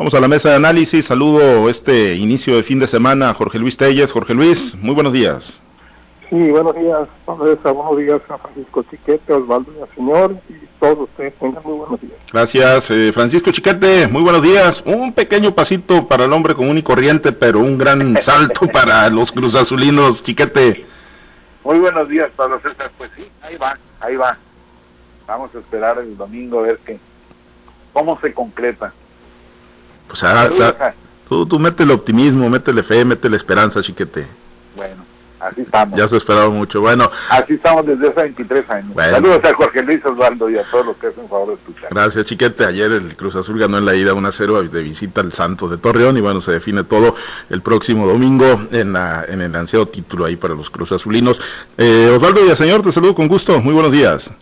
Vamos a la mesa de análisis. Saludo este inicio de fin de semana a Jorge Luis Telles. Jorge Luis, muy buenos días. Sí, buenos días, buenos días a Francisco Chiquete, Osvaldo y Señor, y todos ustedes tengan muy buenos días. Gracias, eh, Francisco Chiquete, muy buenos días. Un pequeño pasito para el hombre común y corriente, pero un gran salto para los cruzazulinos, Chiquete. Muy buenos días, Pablo César. Pues sí, ahí va, ahí va. Vamos a esperar el domingo a ver qué, cómo se concreta. Pues ahora, tú, tú el optimismo, métele fe, métele esperanza, Chiquete. Bueno. Así estamos. Ya se esperaba mucho. Bueno. Así estamos desde hace 23 años. Saludos a Jorge Luis Osvaldo y a todos los que hacen favor de escuchar. Gracias, Chiquete. Ayer el Cruz Azul ganó en la ida 1-0 de visita al Santos de Torreón y bueno, se define todo el próximo domingo en, la, en el ansiado título ahí para los Cruz Azulinos. Eh, Osvaldo Villaseñor, te saludo con gusto. Muy buenos días.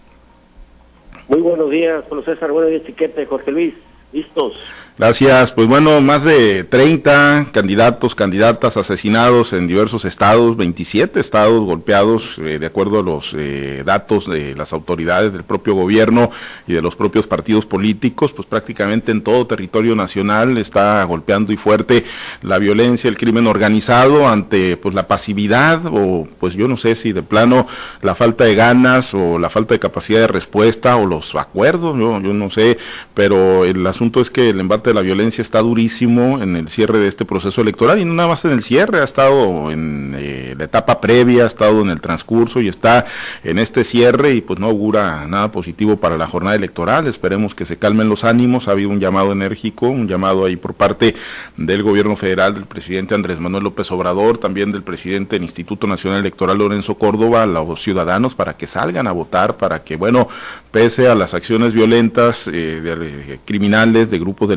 Muy buenos días, Pablo César. Buenos días, Chiquete. Jorge Luis. Listos. Gracias. Pues bueno, más de 30 candidatos, candidatas asesinados en diversos estados, 27 estados golpeados, eh, de acuerdo a los eh, datos de las autoridades del propio gobierno y de los propios partidos políticos, pues prácticamente en todo territorio nacional está golpeando y fuerte la violencia, el crimen organizado ante pues la pasividad o pues yo no sé si de plano la falta de ganas o la falta de capacidad de respuesta o los acuerdos, yo, yo no sé, pero el asunto es que el embate de la violencia está durísimo en el cierre de este proceso electoral y no nada más en el cierre, ha estado en eh, la etapa previa, ha estado en el transcurso y está en este cierre y pues no augura nada positivo para la jornada electoral. Esperemos que se calmen los ánimos. Ha habido un llamado enérgico, un llamado ahí por parte del gobierno federal, del presidente Andrés Manuel López Obrador, también del presidente del Instituto Nacional Electoral Lorenzo Córdoba, a los ciudadanos para que salgan a votar, para que, bueno, pese a las acciones violentas eh, de, criminales, de grupos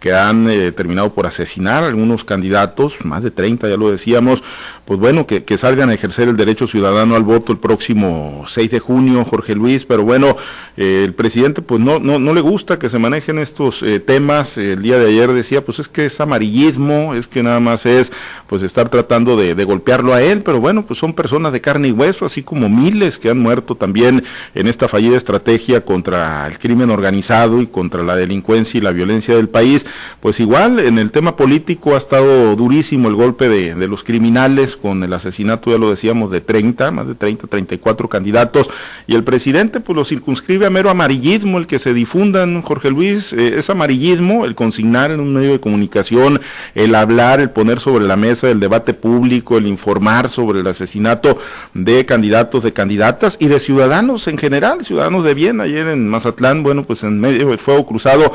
que han eh, terminado por asesinar a algunos candidatos, más de 30 ya lo decíamos, pues bueno, que, salgan a ejercer el derecho ciudadano al voto el próximo 6 de junio, Jorge Luis, pero bueno, eh, el presidente pues no, no, no le gusta que se manejen estos eh, temas, el día de ayer decía, pues es que es amarillismo, es que nada más es pues estar tratando de, de, golpearlo a él, pero bueno, pues son personas de carne y hueso, así como miles que han muerto también en esta fallida estrategia contra el crimen organizado y contra la delincuencia y la violencia del país, pues igual en el tema político ha estado durísimo el golpe de, los criminales, con el asesinato, ya lo decíamos, de 30, más de 30, 34 candidatos, y el presidente pues lo circunscribe a mero amarillismo, el que se difundan, Jorge Luis, eh, es amarillismo, el consignar en un medio de comunicación, el hablar, el poner sobre la mesa el debate público, el informar sobre el asesinato de candidatos, de candidatas y de ciudadanos en general, ciudadanos de bien, ayer en Mazatlán, bueno, pues en medio del fuego cruzado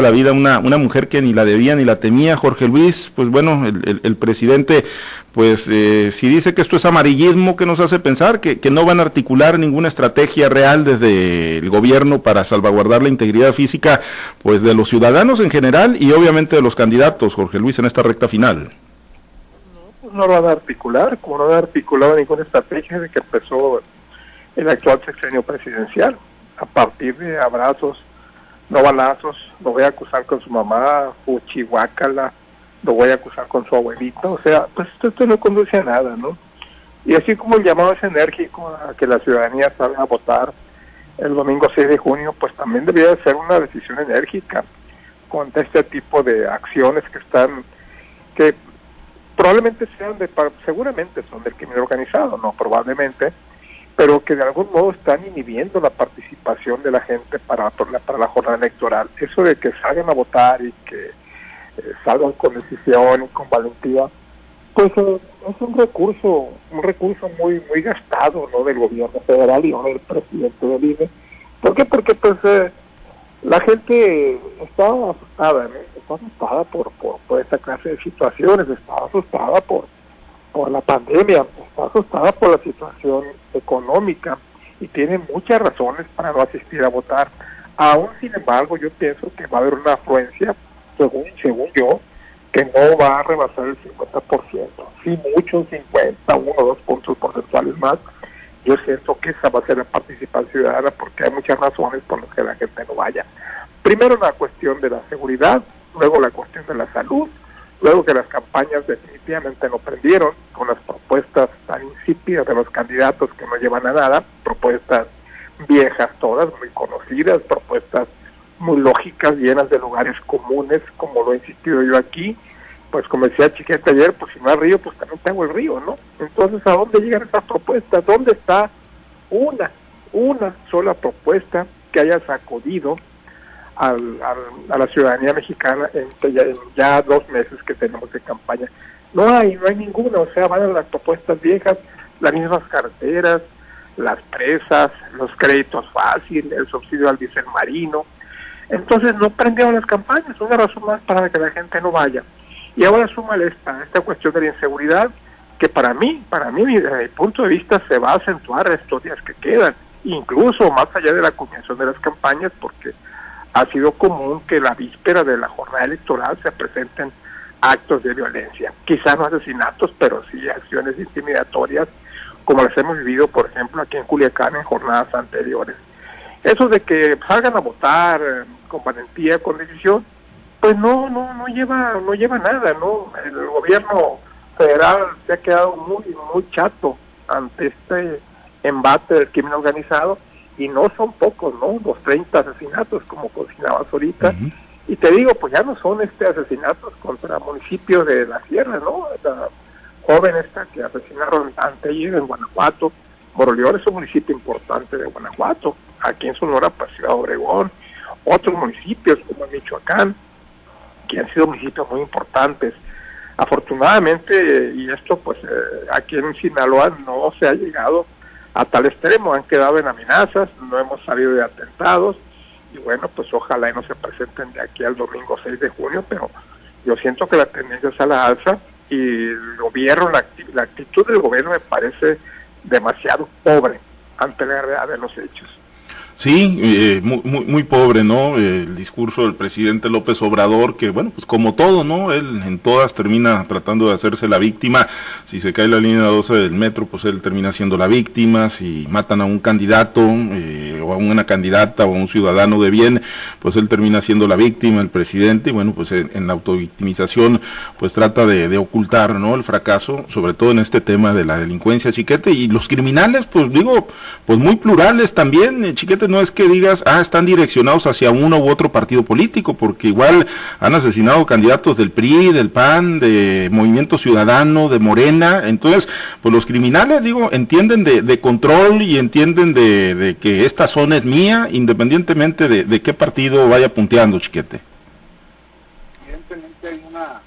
la vida una, una mujer que ni la debía ni la temía, Jorge Luis, pues bueno, el, el presidente pues eh, si dice que esto es amarillismo, ¿qué nos hace pensar? Que, no van a articular ninguna estrategia real desde el gobierno para salvaguardar la integridad física pues de los ciudadanos en general y obviamente de los candidatos, Jorge Luis, en esta recta final. No, pues no van a articular, como no han articulado ninguna estrategia de que empezó el actual sexenio presidencial, a partir de abrazos, no balazos, lo voy a acusar con su mamá, Uchihuacala, lo voy a acusar con su abuelito, o sea, pues esto, no conduce a nada, ¿no? Y así como el llamado es enérgico a que la ciudadanía salga a votar el domingo 6 de junio, pues también debería ser una decisión enérgica contra este tipo de acciones que están, que probablemente sean de, seguramente son del crimen organizado, no probablemente, pero que de algún modo están inhibiendo la participación de la gente para, para la jornada electoral. Eso de que salgan a votar y que eh, salgan con decisión y con valentía, pues eh, es un recurso, un recurso muy muy gastado ¿no? del gobierno federal y no del presidente del INE. ¿Por qué? Porque pues eh, la gente está asustada, está asustada por, por, esta clase de situaciones, está asustada por, por la pandemia, está asustada por la situación económica y tiene muchas razones para no asistir a votar. Aún sin embargo, yo pienso que va a haber una afluencia según, según yo, que no va a rebasar el 50%, si mucho, 50, uno o dos puntos porcentuales más. Yo siento que esa va a ser la participación ciudadana porque hay muchas razones por las que la gente no vaya. Primero la cuestión de la seguridad, luego la cuestión de la salud, luego que las campañas definitivamente no prendieron con las propuestas tan insípidas de los candidatos que no llevan a nada, propuestas viejas todas, muy conocidas, propuestas muy lógicas, llenas de lugares comunes, como lo he insistido yo aquí. Pues como decía Chiquete ayer, pues si no hay río, pues también tengo el río, ¿no? Entonces, ¿a dónde llegan estas propuestas? ¿Dónde está una, una sola propuesta que haya sacudido al, a la ciudadanía mexicana en, ya dos meses que tenemos de campaña? No hay, no hay ninguna, o sea, van a las propuestas viejas, las mismas carteras, las presas, los créditos fáciles, el subsidio al diésel marino. Entonces no prendieron las campañas, una razón más para que la gente no vaya. Y ahora súmale esta, esta cuestión de la inseguridad, que para mí, para mí, desde mi punto de vista, se va a acentuar estos días que quedan, incluso más allá de la culminación de las campañas, porque ha sido común que la víspera de la jornada electoral se presenten actos de violencia, quizás no asesinatos, pero sí acciones intimidatorias como las hemos vivido, por ejemplo, aquí en Culiacán en jornadas anteriores. Eso de que salgan a votar eh, con valentía, con decisión, pues no, no, no lleva, no lleva nada, ¿no? El gobierno federal se ha quedado muy, muy chato ante este embate del crimen organizado y no son pocos, ¿no? Los 30 asesinatos como cocinabas ahorita. Y te digo, pues ya no son este asesinatos contra municipios de la sierra, ¿no? joven esta que asesinaron anteayer en Guanajuato. Moroleón es un municipio importante de Guanajuato. Aquí en Sonora, pues Ciudad Obregón. Otros municipios como Michoacán, que han sido municipios muy importantes. Afortunadamente, y esto pues eh, aquí en Sinaloa no se ha llegado a tal extremo, han quedado en amenazas, no hemos salido de atentados, y bueno, pues ojalá y no se presenten de aquí al domingo 6 de junio, pero yo siento que la tendencia es a la alza y el gobierno, la, la actitud del gobierno me parece demasiado pobre ante la realidad de los hechos. Sí, eh, muy, muy, pobre, ¿no? El discurso del presidente López Obrador, que bueno, pues como todo, ¿no? Él en todas termina tratando de hacerse la víctima. Si se cae la línea 12 del metro, pues él termina siendo la víctima. Si matan a un candidato eh, o a una candidata o a un ciudadano de bien, pues él termina siendo la víctima, el presidente. Y bueno, pues en, la autovictimización, pues trata de, ocultar, ¿no? El fracaso, sobre todo en este tema de la delincuencia, chiquete. Y los criminales, pues digo, pues muy plurales también, eh, chiquete no es que digas, ah, están direccionados hacia uno u otro partido político, porque igual han asesinado candidatos del PRI, del PAN, de Movimiento Ciudadano, de Morena. Entonces, pues los criminales, digo, entienden de, control y entienden de, que esta zona es mía, independientemente de, qué partido vaya punteando, chiquete. Evidentemente hay una,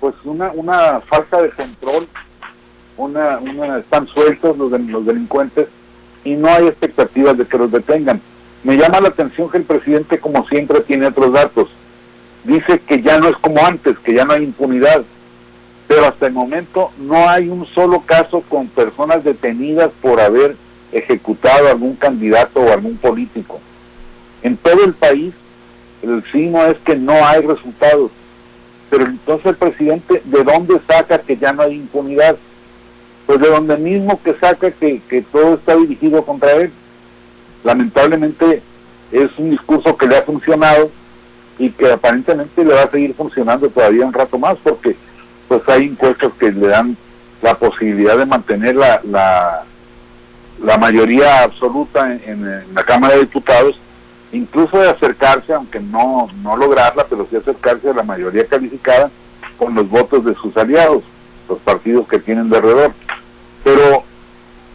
pues una, una falta de control, una, una están sueltos los, los delincuentes y no hay expectativas de que los detengan. Me llama la atención que el presidente, como siempre, tiene otros datos. Dice que ya no es como antes, que ya no hay impunidad, pero hasta el momento no hay un solo caso con personas detenidas por haber ejecutado algún candidato o algún político. En todo el país el signo es que no hay resultados. Pero entonces el presidente, ¿de dónde saca que ya no hay impunidad? Pues de donde mismo que saca que, todo está dirigido contra él. Lamentablemente es un discurso que le ha funcionado y que aparentemente le va a seguir funcionando todavía un rato más porque pues hay encuestas que le dan la posibilidad de mantener la, la, mayoría absoluta en, la Cámara de Diputados, incluso de acercarse, aunque no, no lograrla, pero sí acercarse a la mayoría calificada con los votos de sus aliados, los partidos que tienen de alrededor pero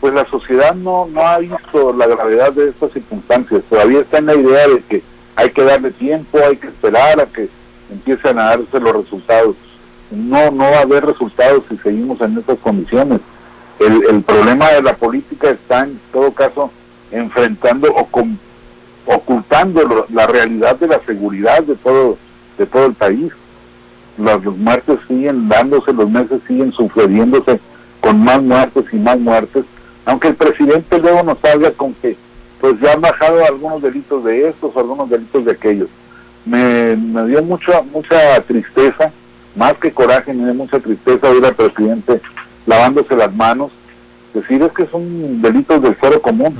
pues la sociedad no, no ha visto la gravedad de estas circunstancias, todavía está en la idea de que hay que darle tiempo, hay que esperar a que empiecen a darse los resultados. No, no va a haber resultados si seguimos en estas condiciones. El, el problema de la política está en todo caso enfrentando o ocultando la realidad de la seguridad de todo, de todo el país. Los, los muertes siguen dándose, los meses siguen sucediéndose con más muertes y más muertes, aunque el presidente luego nos salga con que pues ya han bajado algunos delitos de estos, algunos delitos de aquellos. Me, dio mucha, mucha tristeza, más que coraje, me dio mucha tristeza ver al presidente lavándose las manos, decir es que son delitos del fuero común,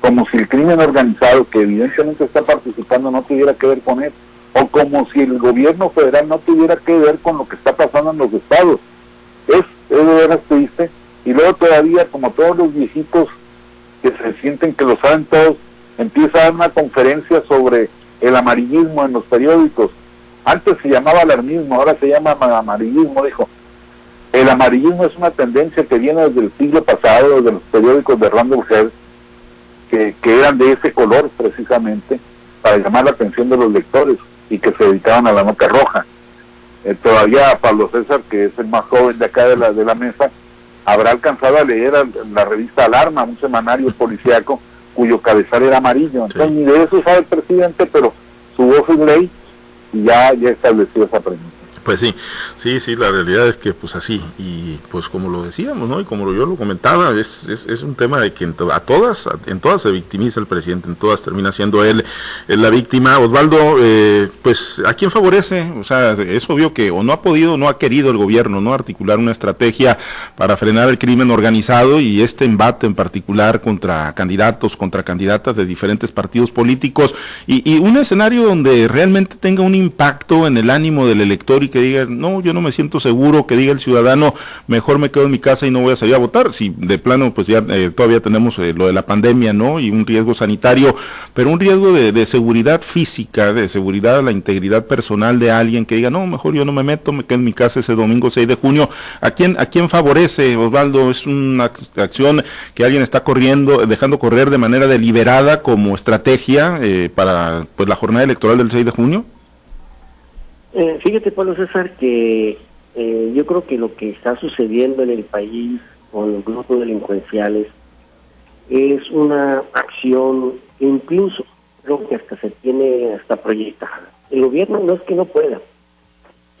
como si el crimen organizado que evidentemente está participando no tuviera que ver con él, o como si el gobierno federal no tuviera que ver con lo que está pasando en los estados. Es es de veras triste. Y luego todavía, como todos los viejitos que se sienten que lo saben todos, empieza a dar una conferencia sobre el amarillismo en los periódicos. Antes se llamaba alarmismo, ahora se llama amarillismo, dijo. El amarillismo es una tendencia que viene desde el siglo pasado, desde los periódicos de Randall Head, que, que eran de ese color precisamente, para llamar la atención de los lectores y que se dedicaban a la nota roja. Eh, todavía Pablo César, que es el más joven de acá de la, de la mesa, habrá alcanzado a leer la revista Alarma, un semanario policíaco cuyo cabezal era amarillo. Entonces, ni de eso sabe el presidente, pero su voz es ley y ya, ya estableció esa premisa. Pues sí, sí, sí, la realidad es que pues así, y pues como lo decíamos, ¿no? Y como yo lo comentaba, es, es, un tema de que a todas, en todas se victimiza el presidente, en todas termina siendo él, la víctima. Osvaldo, eh, pues ¿a quién favorece? O sea, es obvio que o no ha podido, no ha querido el gobierno, ¿no? Articular una estrategia para frenar el crimen organizado y este embate en particular contra candidatos, contra candidatas de diferentes partidos políticos y un escenario donde realmente tenga un impacto en el ánimo del elector y que diga, no, yo no me siento seguro, que diga el ciudadano, mejor me quedo en mi casa y no voy a salir a votar. Si de plano, pues ya eh, todavía tenemos eh, lo de la pandemia, ¿no? Y un riesgo sanitario, pero un riesgo de, seguridad física, de seguridad a la integridad personal de alguien que diga, no, mejor yo no me meto, me quedo en mi casa ese domingo 6 de junio. ¿A quién, a quién favorece, Osvaldo? ¿Es una acción que alguien está corriendo, dejando correr de manera deliberada como estrategia eh, para pues, la jornada electoral del 6 de junio? Eh, fíjate, Pablo César, que eh, yo creo que lo que está sucediendo en el país con los grupos delincuenciales es una acción incluso creo que hasta se tiene hasta proyectada. El gobierno no es que no pueda,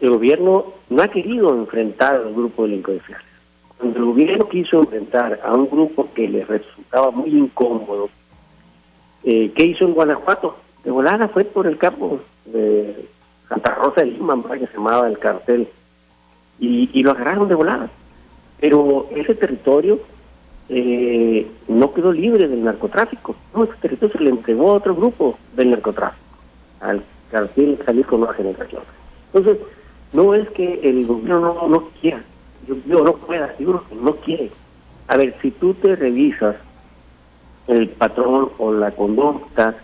el gobierno no ha querido enfrentar a los grupos delincuenciales. Cuando el gobierno quiso enfrentar a un grupo que le resultaba muy incómodo, eh, ¿qué hizo en Guanajuato? De volada fue por el campo de Santa Rosa de Lima, que se llamaba el cartel, y, lo agarraron de volada. Pero ese territorio eh, no quedó libre del narcotráfico. No, ese territorio se le entregó a otro grupo del narcotráfico, al cartel Jalisco Nueva Generación. Entonces, no es que el gobierno no, no quiera, yo, yo no pueda, yo que no quiere. A ver, si tú te revisas el patrón o la conducta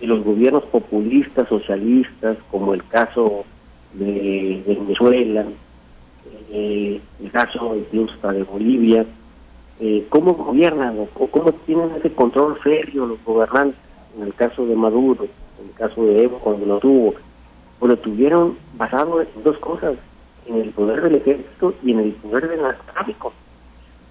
y los gobiernos populistas, socialistas, como el caso de, Venezuela, eh, el caso incluso de Bolivia, eh, cómo gobiernan o cómo tienen ese control serio los gobernantes, en el caso de Maduro, en el caso de Evo cuando lo tuvo, pues lo tuvieron basado en dos cosas, en el poder del ejército y en el poder del narcotráfico.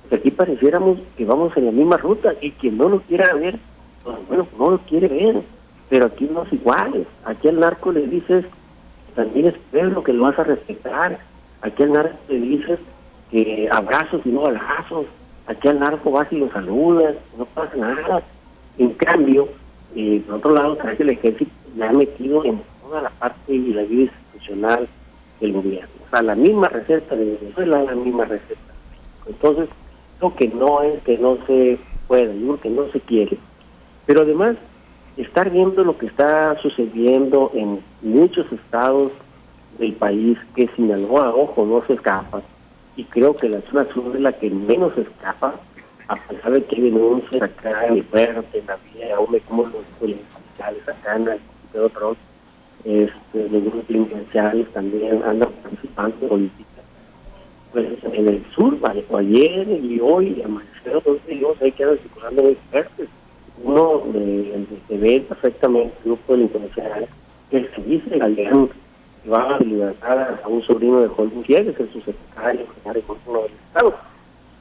Pues aquí pareciéramos que vamos en la misma ruta y quien no lo quiera ver, pues bueno, no lo quiere ver pero aquí no es igual. Aquí al narco le dices, también es pueblo que lo vas a respetar. Aquí al narco le dices que abrazos y no balazos. Aquí al narco vas y lo saludas, no pasa nada. En cambio, eh, por otro lado, que el ejército le ha metido en toda la parte y la vida institucional del gobierno. O sea, la misma receta de Venezuela, la misma receta. Entonces, creo que no es que no se pueda, yo que no se quiere. Pero además, estar viendo lo que está sucediendo en muchos estados del país, que Sinaloa, ojo, no se escapa, y creo que la zona sur es la que menos escapa, a pesar de que hay denuncias acá en el fuerte, en la vía, aún como los delincuenciales acá en el de otros, este, los grupos también andan participando en política. Pues en el sur, vale, ayer y hoy, amanecieron dos días, hay que andar circulando muy fuertes uno de, de, ve perfectamente el grupo delincuencial que se dice Galeano que va a liberar a un sobrino de Jorge Gutiérrez, que es su secretario general de del Estado,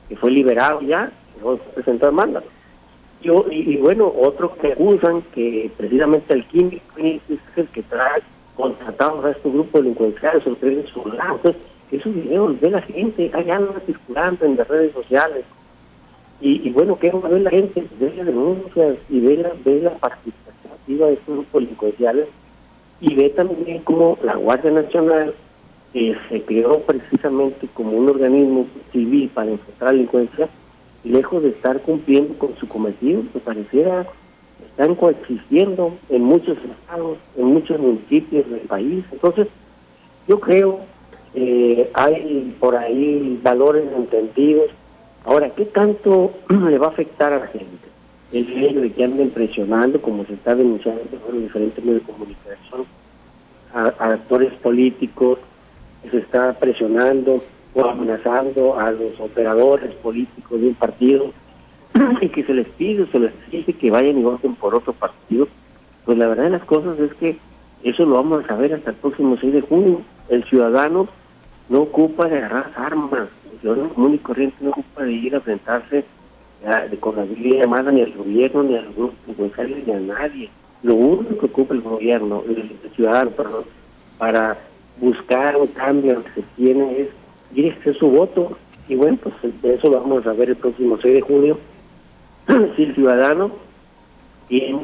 que fue liberado ya, no se presentó demanda. Yo, y, bueno, otros que acusan que precisamente el químico es el que trae contratados a estos grupos delincuenciales, sorprende su lado. Entonces, esos videos ve la gente, allá andan circulando en las redes sociales, y, bueno, ¿qué va a ver la gente? Ve las denuncias y ve la, la participación de estos grupos delincuenciales y ve también como la Guardia Nacional, se creó precisamente como un organismo civil para enfrentar la delincuencia, lejos de estar cumpliendo con su cometido, que pareciera están coexistiendo en muchos estados, en muchos municipios del país. Entonces, yo creo eh, hay por ahí valores entendidos Ahora, ¿qué tanto le va a afectar a la gente? el hecho de que anden presionando, como se está denunciando en diferentes medios de comunicación, a, actores políticos, se está presionando o amenazando a los operadores políticos de un partido y que se les pide, se les dice que vayan y voten por otro partido, pues la verdad de las cosas es que eso lo vamos a saber hasta el próximo 6 de junio. El ciudadano no ocupa de agarrar armas, ciudadano común y corriente no ocupa de ir a enfrentarse con la llamada ni al gobierno, ni al grupo ni a nadie. Lo único que ocupa el gobierno, el, ciudadano, perdón, para buscar un cambio que se tiene es ir a hacer su voto. Y bueno, pues de eso lo vamos a ver el próximo 6 de junio. si el ciudadano tiene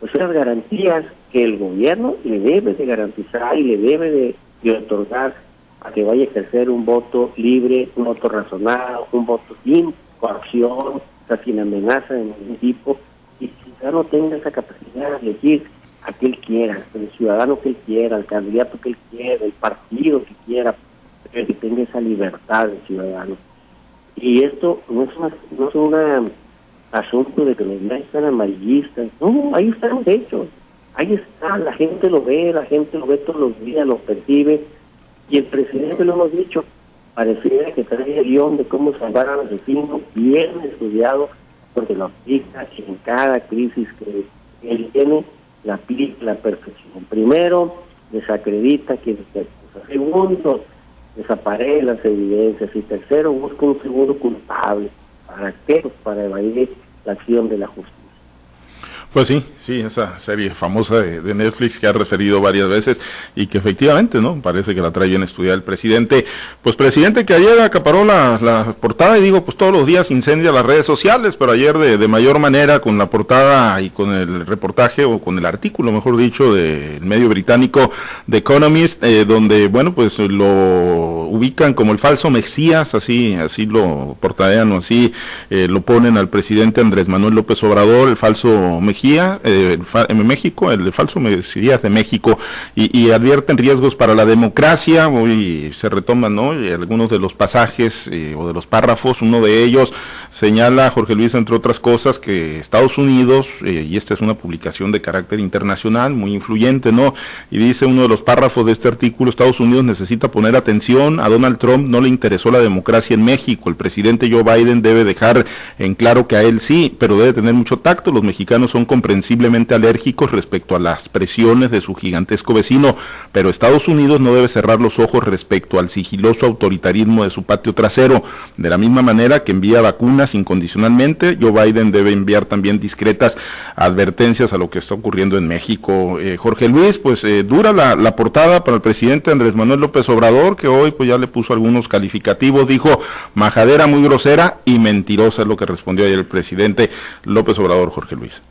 pues garantías que el gobierno le debe de garantizar y le debe de, de otorgar a que vaya a ejercer un voto libre, un voto razonado, un voto sin coacción, sin amenaza de ningún tipo, y quizá no tenga esa capacidad de elegir a quien él quiera, el ciudadano que él quiera, el candidato que él quiera, el partido que quiera, pero que tenga esa libertad de ciudadano. Y esto no es una, no es un asunto de que los demás están amarillistas, no, ahí están los hechos, ahí está, la gente lo ve, la gente lo ve todos los días, lo percibe, y el presidente lo hemos dicho, pareciera que trae el guion de cómo salvar al asesino bien estudiado, porque lo aplica en cada crisis que él tiene, la aplica la perfección. Primero, desacredita que Segundo, desaparece las evidencias. Y tercero, busca un segundo culpable. ¿Para qué? Pues para evadir la acción de la justicia. Pues sí, sí, esa serie famosa de, Netflix que ha referido varias veces y que efectivamente, ¿no? Parece que la trae bien estudiar el presidente. Pues presidente que ayer acaparó la, portada y digo, pues todos los días incendia las redes sociales, pero ayer de, mayor manera con la portada y con el reportaje o con el artículo, mejor dicho, del medio británico The Economist, eh, donde, bueno, pues lo ubican como el falso Mesías, así, así lo portadean o así eh, lo ponen al presidente Andrés Manuel López Obrador, el falso Mesías eh, en México, el falso Mesías de México, y, advierten riesgos para la democracia. Hoy se retoman ¿no? algunos de los pasajes eh, o de los párrafos. Uno de ellos señala, Jorge Luis, entre otras cosas, que Estados Unidos, eh, y esta es una publicación de carácter internacional muy influyente, ¿no? Y dice uno de los párrafos de este artículo, Estados Unidos necesita poner atención, a Donald Trump no le interesó la democracia en México, el presidente Joe Biden debe dejar en claro que a él sí, pero debe tener mucho tacto, los mexicanos son comprensiblemente alérgicos respecto a las presiones de su gigantesco vecino, pero Estados Unidos no debe cerrar los ojos respecto al sigiloso autoritarismo de su patio trasero. De la misma manera que envía vacunas incondicionalmente, Joe Biden debe enviar también discretas advertencias a lo que está ocurriendo en México. Eh, Jorge Luis, pues eh, dura la, la, portada para el presidente Andrés Manuel López Obrador, que hoy pues ya le puso algunos calificativos, dijo majadera muy grosera y mentirosa es lo que respondió ayer el presidente López Obrador, Jorge Luis.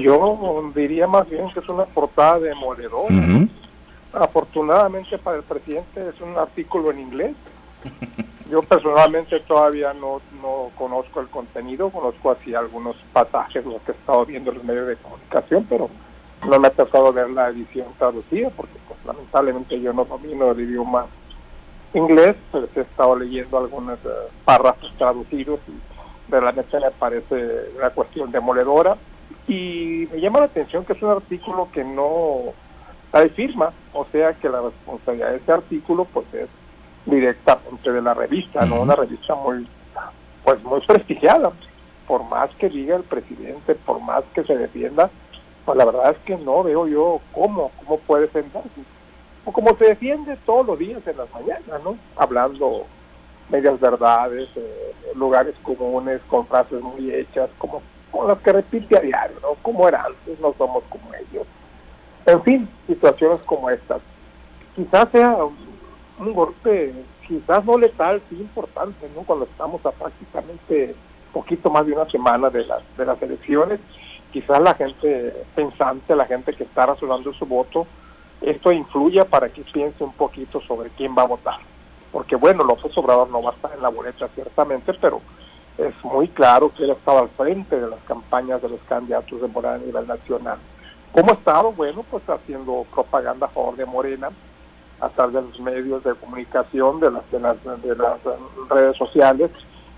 Yo diría más bien que es una portada demoledora. Afortunadamente para el presidente es un artículo en inglés. Yo personalmente todavía no, no conozco el contenido, conozco así algunos pasajes, los que he estado viendo en los medios de comunicación, pero no me ha tocado ver la edición traducida porque pues, lamentablemente yo no domino el idioma inglés, pero he estado leyendo algunos eh, párrafos traducidos y realmente me parece una cuestión demoledora y me llama la atención que es un artículo que no hay firma, o sea que la responsabilidad de ese artículo pues es directamente de la revista, no una revista muy pues muy prestigiada. Por más que diga el presidente, por más que se defienda, pues la verdad es que no veo yo cómo, cómo puede defenderse. O como se defiende todos los días en las mañanas, ¿no? Hablando medias verdades, eh, lugares comunes, con frases muy hechas, como con las que repite a diario, ¿no? Como era antes, no somos como ellos. En fin, situaciones como estas. Quizás sea un, golpe, quizás no letal, sí importante, ¿no? Cuando estamos a prácticamente poquito más de una semana de las, de las elecciones, quizás la gente pensante, la gente que está razonando su voto, esto influya para que piense un poquito sobre quién va a votar. Porque bueno, López Obrador no va a estar en la boleta ciertamente, pero es muy claro que él estaba al frente de las campañas de los candidatos de Morena a nivel nacional. ¿Cómo ha estado? Bueno, pues haciendo propaganda a favor de Morena a través de los medios de comunicación, de las, de las, de las redes sociales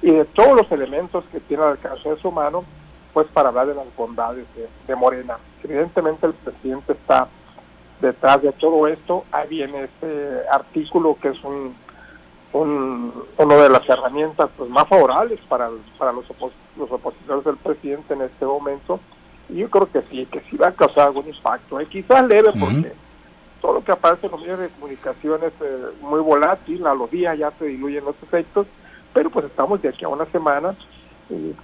y de todos los elementos que tiene al alcance de su mano pues para hablar de las bondades de, Morena. Evidentemente el presidente está detrás de todo esto. Ahí viene este artículo que es un, un una de las herramientas pues, más favorables para, para los, los opositores del presidente en este momento. Y yo creo que sí, que sí va a causar algún impacto. ¿eh? Quizás leve porque todo lo que aparece en los medios de comunicación es eh, muy volátil, a los días ya se diluyen los efectos, pero pues estamos de aquí a una semana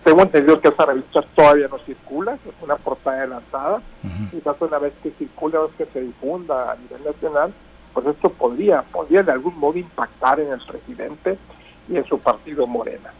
tengo entendido que esa revista todavía no circula, es una portada adelantada. Quizás una vez que circule o que se difunda a nivel nacional, pues esto podría, podría de algún modo impactar en el presidente y en su partido Morena.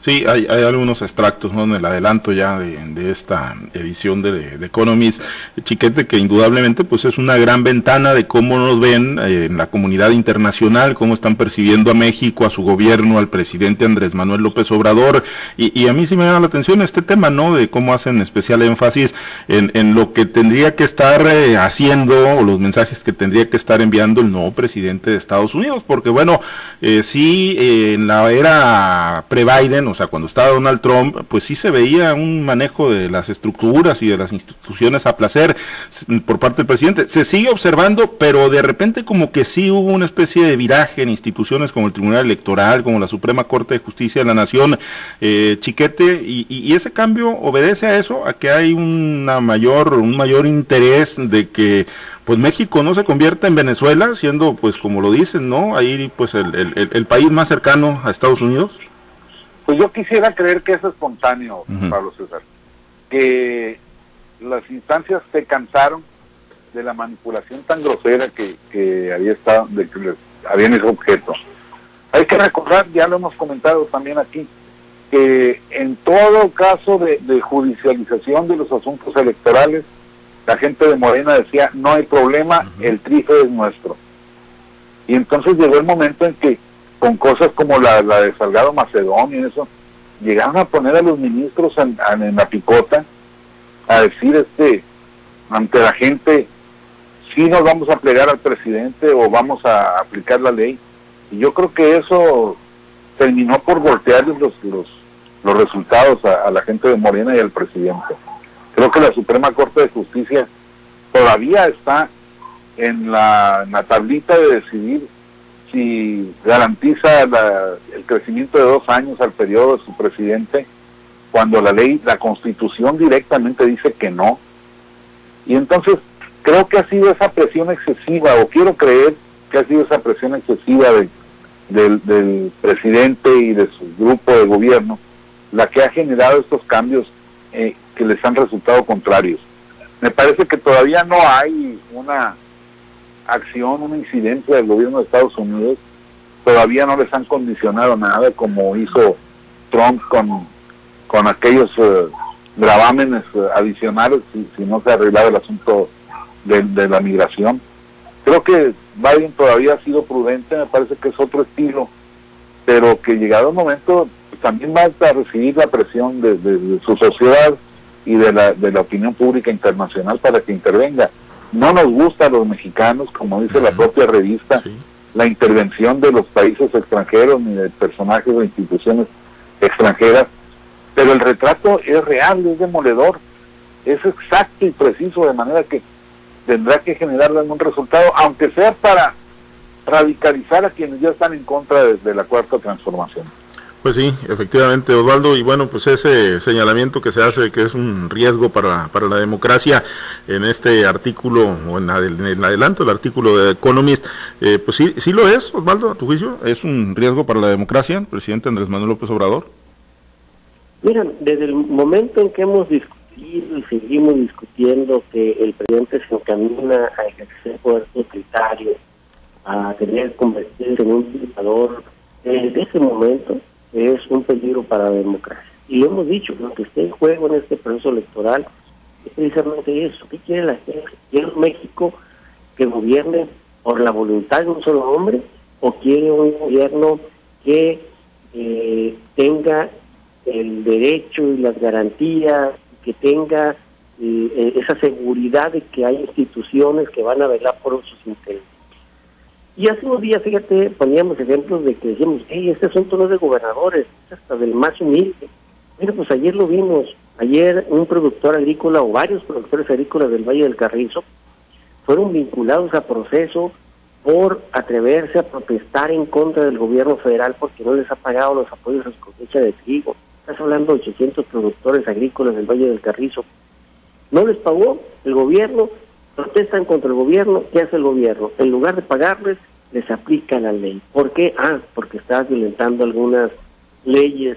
Sí, hay, algunos extractos ¿no? en el adelanto ya de, esta edición de, de, Economist, Chiquete, que indudablemente pues es una gran ventana de cómo nos ven eh, en la comunidad internacional, cómo están percibiendo a México, a su gobierno, al presidente Andrés Manuel López Obrador. Y, a mí sí me llama la atención este tema, ¿no? De cómo hacen especial énfasis en, lo que tendría que estar eh, haciendo o los mensajes que tendría que estar enviando el nuevo presidente de Estados Unidos, porque bueno, eh, sí, en la era Biden, o sea, cuando estaba Donald Trump, pues sí se veía un manejo de las estructuras y de las instituciones a placer por parte del presidente. Se sigue observando, pero de repente como que sí hubo una especie de viraje en instituciones como el Tribunal Electoral, como la Suprema Corte de Justicia de la Nación, eh, chiquete, y, ese cambio obedece a eso, a que hay una mayor, un mayor interés de que pues México no se convierta en Venezuela, siendo pues como lo dicen, ¿no? Ahí pues el, el país más cercano a Estados Unidos. Pues yo quisiera creer que es espontáneo, Pablo César, que las instancias se cansaron de la manipulación tan grosera que, había estado, de que les habían ese objeto. Hay que recordar, ya lo hemos comentado también aquí, que en todo caso de, judicialización de los asuntos electorales, la gente de Morena decía, no hay problema, el trife es nuestro. Y entonces llegó el momento en que con cosas como la, de Salgado Macedonio y eso, llegaron a poner a los ministros en, la picota a decir este ante la gente si nos vamos a plegar al presidente o vamos a aplicar la ley. Y yo creo que eso terminó por voltearles los, los, los resultados a, la gente de Morena y al presidente. Creo que la Suprema Corte de Justicia todavía está en la, en la tablita de decidir si garantiza el crecimiento de dos años al periodo de su presidente, cuando la ley, la constitución directamente dice que no. Y entonces creo que ha sido esa presión excesiva, o quiero creer que ha sido esa presión excesiva del, presidente y de su grupo de gobierno, la que ha generado estos cambios eh, que les han resultado contrarios. Me parece que todavía no hay una acción, una incidencia del gobierno de Estados Unidos, todavía no les han condicionado nada como hizo Trump con, con aquellos eh, gravámenes eh, adicionales si, no se arreglaba el asunto de, la migración. Creo que Biden todavía ha sido prudente, me parece que es otro estilo, pero que llegado el momento también va recibir la presión de, su sociedad y de la, de la opinión pública internacional para que intervenga. No nos gusta a los mexicanos, como dice la propia revista, la intervención de los países extranjeros ni de personajes o instituciones extranjeras, pero el retrato es real, es demoledor, es exacto y preciso, de manera que tendrá que generar algún resultado, aunque sea para radicalizar a quienes ya están en contra de la cuarta transformación. Pues sí, efectivamente, Osvaldo, y bueno, pues ese señalamiento que se hace que es un riesgo para, para la democracia en este artículo, o en, el adelanto del artículo de Economist, eh, pues sí, sí lo es, Osvaldo, a tu juicio, ¿es un riesgo para la democracia, presidente Andrés Manuel López Obrador? Mira, desde el momento en que hemos discutido y seguimos discutiendo que el presidente se encamina a ejercer poder totalitario, a querer convertirse en un dictador, desde ese momento es un peligro para la democracia. Y lo hemos dicho, lo que esté en juego en este proceso electoral es precisamente eso. ¿Qué quiere la gente? ¿Quiere un México que gobierne por la voluntad de un solo hombre o quiere un gobierno que eh, tenga el derecho y las garantías, que tenga eh, esa seguridad de que hay instituciones que van a velar por sus intereses? Y hace unos días, fíjate, poníamos ejemplos de que decíamos, hey, este asunto no es de gobernadores, es hasta del más humilde. Mira, pues ayer lo vimos, Ayer un productor agrícola o varios productores agrícolas del Valle del Carrizo fueron vinculados a proceso por atreverse a protestar en contra del gobierno federal porque no les ha pagado los apoyos a su cosecha de trigo. Estás hablando de 800 productores agrícolas del Valle del Carrizo. No les pagó el gobierno, protestan contra el gobierno. ¿Qué hace el gobierno? En lugar de pagarles, les aplica la ley. ¿Por qué? Ah, porque estás violentando algunas leyes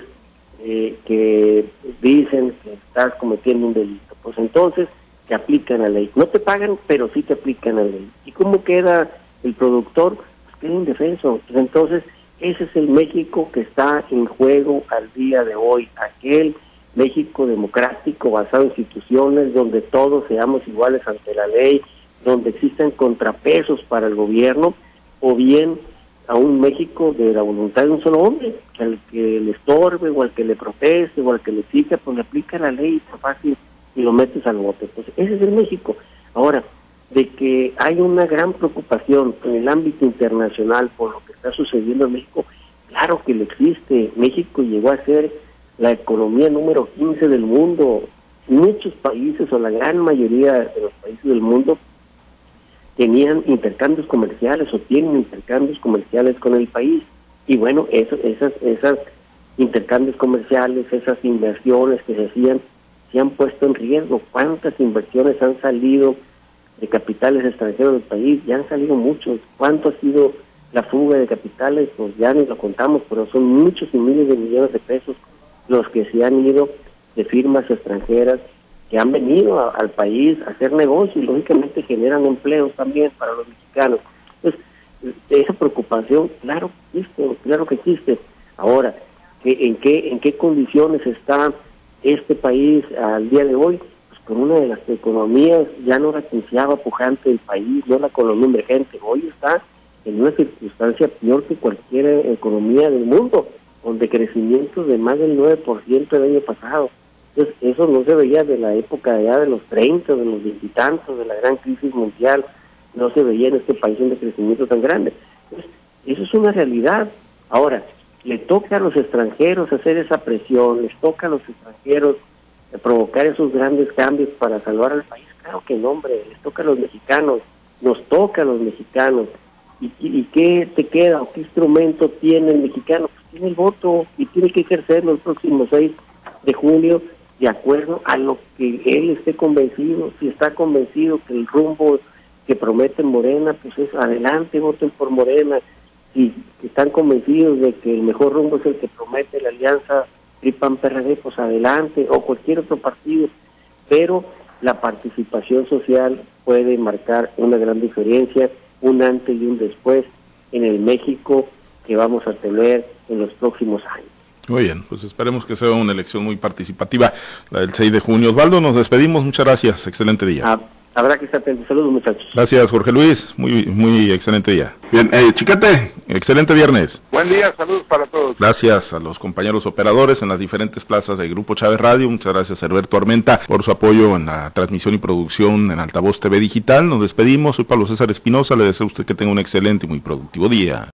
eh, que dicen que estás cometiendo un delito. Pues entonces te aplican la ley. No te pagan, pero sí te aplican la ley. ¿Y cómo queda el productor? Pues queda indefenso. Pues entonces, ese es el México que está en juego al día de hoy. Aquel México democrático basado en instituciones donde todos seamos iguales ante la ley, donde existan contrapesos para el gobierno, o bien a un México de la voluntad de un solo hombre, que al que le estorbe o al que le proteste o al que le exija, pues le aplica la ley por fácil y lo metes al bote. Pues ese es el México. Ahora, de que hay una gran preocupación en el ámbito internacional por lo que está sucediendo en México, claro que lo existe. México llegó a ser la economía número 15 del mundo. Muchos países o la gran mayoría de los países del mundo tenían intercambios comerciales o tienen intercambios comerciales con el país. Y bueno, eso, esas, esas intercambios comerciales, esas inversiones que se hacían, se han puesto en riesgo. ¿Cuántas inversiones han salido de capitales extranjeros del país? Ya han salido muchos. ¿Cuánto ha sido la fuga de capitales? Pues ya ni lo contamos, pero son muchos y miles de millones de pesos los que se han ido de firmas extranjeras que han venido al país a hacer negocios y lógicamente generan empleos también para los mexicanos. Entonces, esa preocupación, claro que existe, claro que existe. Ahora, ¿en qué, en qué condiciones está este país al día de hoy? Pues con una de las economías ya no la quinceava pujante del país, no la economía emergente. Hoy está en una circunstancia peor que cualquier economía del mundo, con decrecimientos de más del 9% el año pasado. Entonces, eso no se veía de la época ya de los 30, de los veintitantos, de la gran crisis mundial, no se veía en este país un decrecimiento tan grande. Entonces, eso es una realidad. Ahora, le toca a los extranjeros hacer esa presión, les toca a los extranjeros provocar esos grandes cambios para salvar al país. Claro que no, hombre, les toca a los mexicanos, nos toca a los mexicanos. ¿Y, y qué te queda o qué instrumento tiene el mexicano? Tiene el voto y tiene que ejercerlo el próximo 6 de junio de acuerdo a lo que él esté convencido. Si está convencido que el rumbo que promete Morena, pues es adelante, voten por Morena. Si están convencidos de que el mejor rumbo es el que promete la alianza PRI-PAN-PRD, pues adelante, o cualquier otro partido. Pero la participación social puede marcar una gran diferencia, un antes y un después en el México que vamos a tener en los próximos años. Muy bien, pues esperemos que sea una elección muy participativa, la del 6 de junio. Osvaldo, nos despedimos, muchas gracias, excelente día. Ah, habrá que estar atentos, saludos muchachos. Gracias, Jorge Luis, muy, muy excelente día. Bien, eh, Chiquete, excelente viernes. Buen día, saludos para todos. Gracias a los compañeros operadores en las diferentes plazas del Grupo Chávez Radio, muchas gracias a Alberto Armenta por su apoyo en la transmisión y producción en Altavoz TV Digital. Nos despedimos, soy Pablo César Espinosa, le deseo a usted que tenga un excelente y muy productivo día.